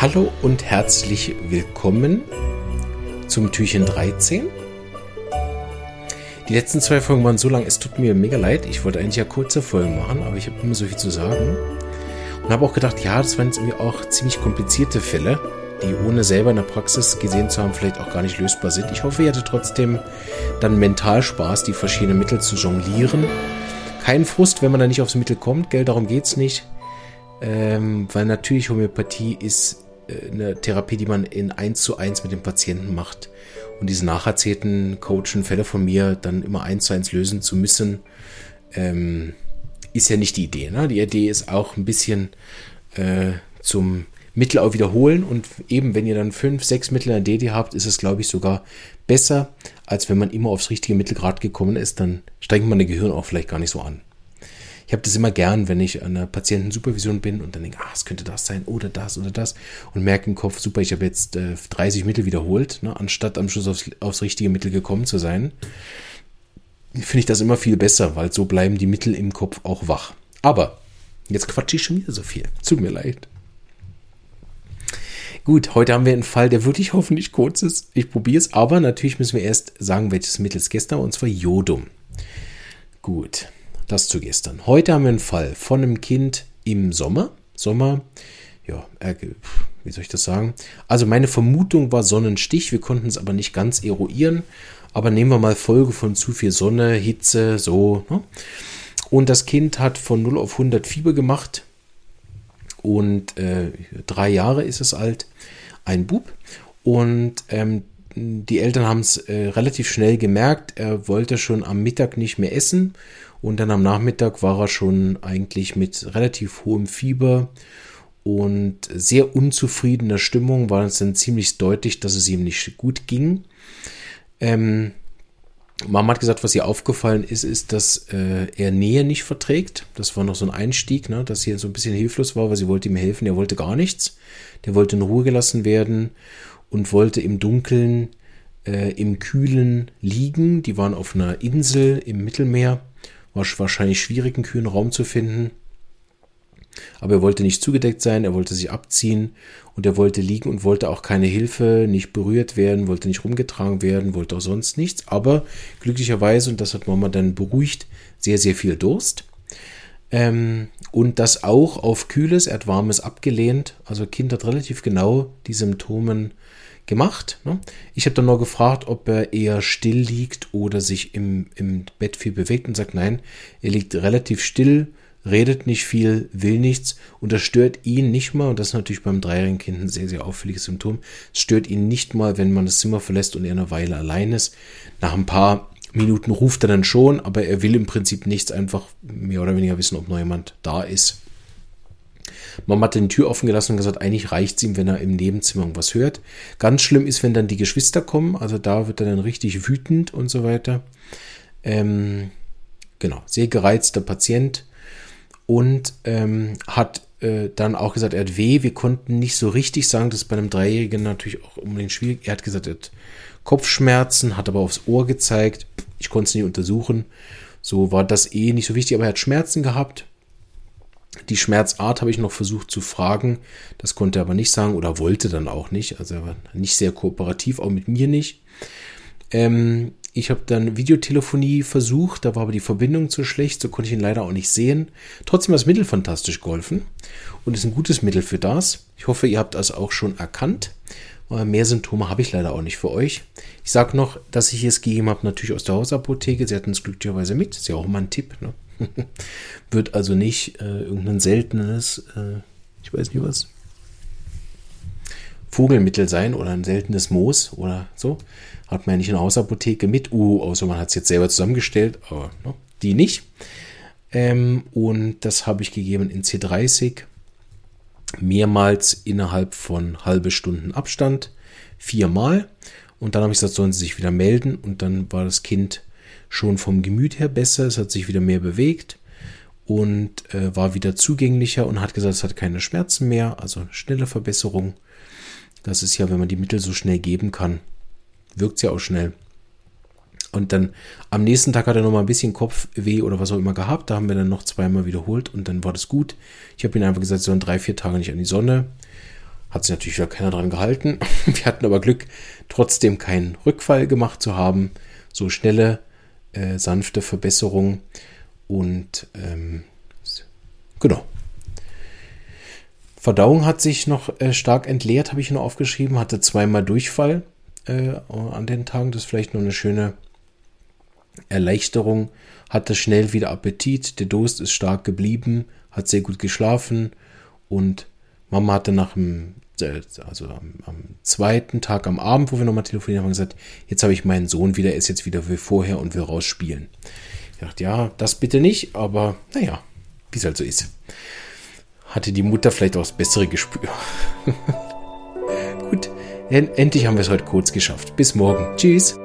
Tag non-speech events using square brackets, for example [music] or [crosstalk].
Hallo und herzlich willkommen zum Türchen 13. Die letzten zwei Folgen waren so lang, es tut mir mega leid. Ich wollte eigentlich ja kurze Folgen machen, aber ich habe immer so viel zu sagen. Und habe auch gedacht, ja, das waren jetzt irgendwie auch ziemlich komplizierte Fälle, die ohne selber in der Praxis gesehen zu haben, vielleicht auch gar nicht lösbar sind. Ich hoffe, ihr hattet trotzdem dann mental Spaß, die verschiedenen Mittel zu jonglieren. Kein Frust, wenn man da nicht aufs Mittel kommt, gell, darum geht's nicht. Ähm, weil natürlich Homöopathie ist eine Therapie, die man in eins zu eins mit dem Patienten macht. Und diese nacherzählten coachen Fälle von mir dann immer eins zu eins lösen zu müssen, ähm, ist ja nicht die Idee. Ne? Die Idee ist auch ein bisschen äh, zum Mittel auch wiederholen und eben wenn ihr dann fünf, sechs Mittel in der DD habt, ist es glaube ich sogar besser, als wenn man immer aufs richtige Mittelgrad gekommen ist, dann strengt man das Gehirn auch vielleicht gar nicht so an. Ich habe das immer gern, wenn ich an einer Patientensupervision bin und dann denke, ah, es könnte das sein oder das oder das und merke im Kopf, super, ich habe jetzt äh, 30 Mittel wiederholt, ne, anstatt am Schluss aufs, aufs richtige Mittel gekommen zu sein. Finde ich das immer viel besser, weil so bleiben die Mittel im Kopf auch wach. Aber jetzt quatsche ich schon wieder so viel. Tut mir leid. Gut, heute haben wir einen Fall, der wirklich hoffentlich kurz ist. Ich probiere es, aber natürlich müssen wir erst sagen, welches Mittel es gestern war, und zwar Jodum. Gut. Das zu gestern. Heute haben wir einen Fall von einem Kind im Sommer. Sommer, ja, äh, wie soll ich das sagen? Also meine Vermutung war Sonnenstich. Wir konnten es aber nicht ganz eruieren. Aber nehmen wir mal Folge von zu viel Sonne, Hitze, so. Ne? Und das Kind hat von 0 auf 100 Fieber gemacht. Und äh, drei Jahre ist es alt. Ein Bub. Und ähm, die Eltern haben es äh, relativ schnell gemerkt. Er wollte schon am Mittag nicht mehr essen und dann am Nachmittag war er schon eigentlich mit relativ hohem Fieber und sehr unzufriedener Stimmung. War es dann ziemlich deutlich, dass es ihm nicht gut ging. Ähm, Mama hat gesagt, was ihr aufgefallen ist, ist, dass äh, er Nähe nicht verträgt. Das war noch so ein Einstieg, ne, dass sie so ein bisschen hilflos war, weil sie wollte ihm helfen. Er wollte gar nichts. Der wollte in Ruhe gelassen werden und wollte im Dunkeln, äh, im Kühlen liegen. Die waren auf einer Insel im Mittelmeer war wahrscheinlich schwierig, einen kühlen Raum zu finden. Aber er wollte nicht zugedeckt sein, er wollte sich abziehen und er wollte liegen und wollte auch keine Hilfe, nicht berührt werden, wollte nicht rumgetragen werden, wollte auch sonst nichts. Aber glücklicherweise, und das hat Mama dann beruhigt, sehr, sehr viel Durst. Ähm, und das auch auf Kühles, er hat Warmes abgelehnt. Also Kind hat relativ genau die Symptomen gemacht. Ne? Ich habe dann noch gefragt, ob er eher still liegt oder sich im, im Bett viel bewegt und sagt, nein, er liegt relativ still, redet nicht viel, will nichts und das stört ihn nicht mal, und das ist natürlich beim dreijährigen Kind ein sehr, sehr auffälliges Symptom, es stört ihn nicht mal, wenn man das Zimmer verlässt und er eine Weile allein ist. Nach ein paar Minuten ruft er dann schon, aber er will im Prinzip nichts, einfach mehr oder weniger wissen, ob noch jemand da ist. Mama hat die Tür offen gelassen und gesagt, eigentlich reicht es ihm, wenn er im Nebenzimmer irgendwas hört. Ganz schlimm ist, wenn dann die Geschwister kommen, also da wird er dann richtig wütend und so weiter. Ähm, genau, sehr gereizter Patient und ähm, hat äh, dann auch gesagt, er hat weh. Wir konnten nicht so richtig sagen, das ist bei einem Dreijährigen natürlich auch unbedingt schwierig. Er hat gesagt, er hat Kopfschmerzen, hat aber aufs Ohr gezeigt. Ich konnte es nicht untersuchen. So war das eh nicht so wichtig, aber er hat Schmerzen gehabt. Die Schmerzart habe ich noch versucht zu fragen. Das konnte er aber nicht sagen oder wollte dann auch nicht. Also er war nicht sehr kooperativ, auch mit mir nicht. Ähm, ich habe dann Videotelefonie versucht, da war aber die Verbindung zu schlecht, so konnte ich ihn leider auch nicht sehen. Trotzdem hat das Mittel fantastisch geholfen und ist ein gutes Mittel für das. Ich hoffe, ihr habt das auch schon erkannt. Mehr Symptome habe ich leider auch nicht für euch. Ich sage noch, dass ich es gegeben habe, natürlich aus der Hausapotheke. Sie hatten es glücklicherweise mit. Ist ja auch immer ein Tipp. Ne? [laughs] Wird also nicht äh, irgendein seltenes, äh, ich weiß nicht was, Vogelmittel sein oder ein seltenes Moos oder so. Hat man ja nicht in der Hausapotheke mit. Uh, außer man hat es jetzt selber zusammengestellt, aber ne, die nicht. Ähm, und das habe ich gegeben in C30. Mehrmals innerhalb von halbe Stunden Abstand. Viermal. Und dann habe ich gesagt, sollen sie sich wieder melden. Und dann war das Kind schon vom Gemüt her besser, es hat sich wieder mehr bewegt und äh, war wieder zugänglicher und hat gesagt, es hat keine Schmerzen mehr, also schnelle Verbesserung. Das ist ja, wenn man die Mittel so schnell geben kann, wirkt es ja auch schnell. Und dann am nächsten Tag hat er noch mal ein bisschen Kopfweh oder was auch immer gehabt. Da haben wir dann noch zweimal wiederholt und dann war das gut. Ich habe ihm einfach gesagt, so in drei, vier Tage nicht an die Sonne. Hat sich natürlich wieder keiner dran gehalten. [laughs] Wir hatten aber Glück, trotzdem keinen Rückfall gemacht zu haben. So schnelle, äh, sanfte Verbesserung. Und ähm, genau. Verdauung hat sich noch äh, stark entleert, habe ich nur aufgeschrieben. Hatte zweimal Durchfall äh, an den Tagen. Das ist vielleicht noch eine schöne Erleichterung. Hatte schnell wieder Appetit. Der Durst ist stark geblieben. Hat sehr gut geschlafen. Und Mama hatte nach dem also am, am, zweiten Tag am Abend, wo wir nochmal telefoniert haben, gesagt, jetzt habe ich meinen Sohn wieder, er ist jetzt wieder wie vorher und will rausspielen. Ich dachte, ja, das bitte nicht, aber naja, wie es halt so ist. Hatte die Mutter vielleicht auch das bessere Gespür. [laughs] Gut, endlich haben wir es heute kurz geschafft. Bis morgen. Tschüss.